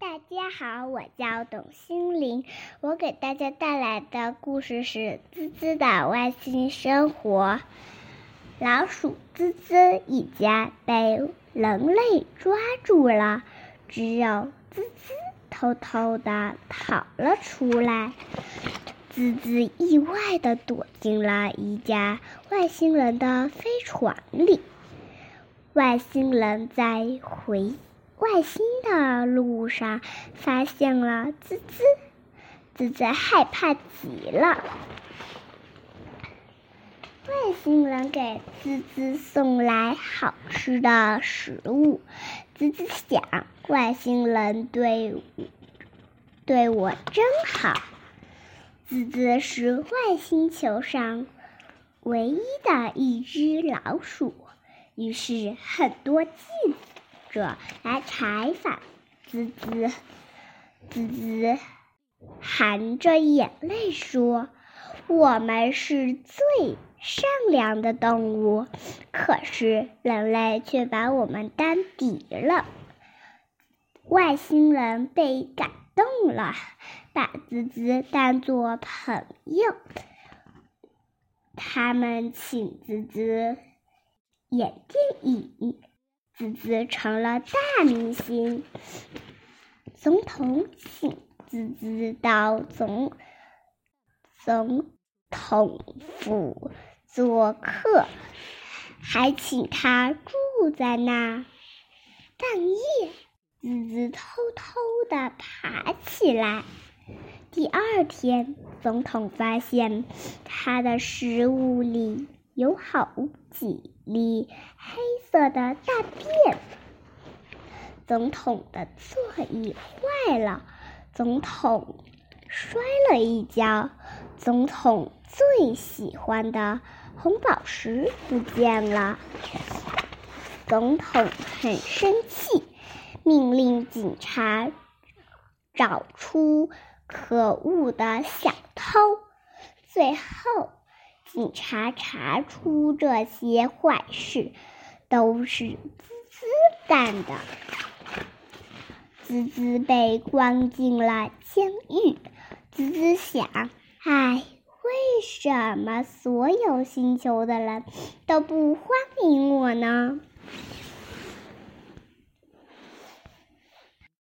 大家好，我叫董心凌，我给大家带来的故事是《滋滋的外星生活》。老鼠滋滋一家被人类抓住了，只有滋滋偷偷的跑了出来。滋滋意外的躲进了一架外星人的飞船里。外星人在回外星的路上发现了滋滋，滋滋害怕极了。外星人给滋滋送来好吃的食物，滋滋想：外星人对对我真好。滋滋是外星球上唯一的一只老鼠，于是很多记者来采访滋滋。滋滋含着眼泪说：“我们是最善良的动物，可是人类却把我们当敌人。”外星人被感动了。把滋滋当做朋友，他们请滋滋演电影，滋滋成了大明星。总统请滋滋到总总统府做客，还请他住在那。半夜，滋滋偷偷的爬起来。第二天，总统发现他的食物里有好几粒黑色的大便。总统的座椅坏了，总统摔了一跤，总统最喜欢的红宝石不见了。总统很生气，命令警察找出。可恶的小偷！最后，警察查出这些坏事都是滋滋干的。滋滋被关进了监狱。滋滋想：唉，为什么所有星球的人都不欢迎我呢？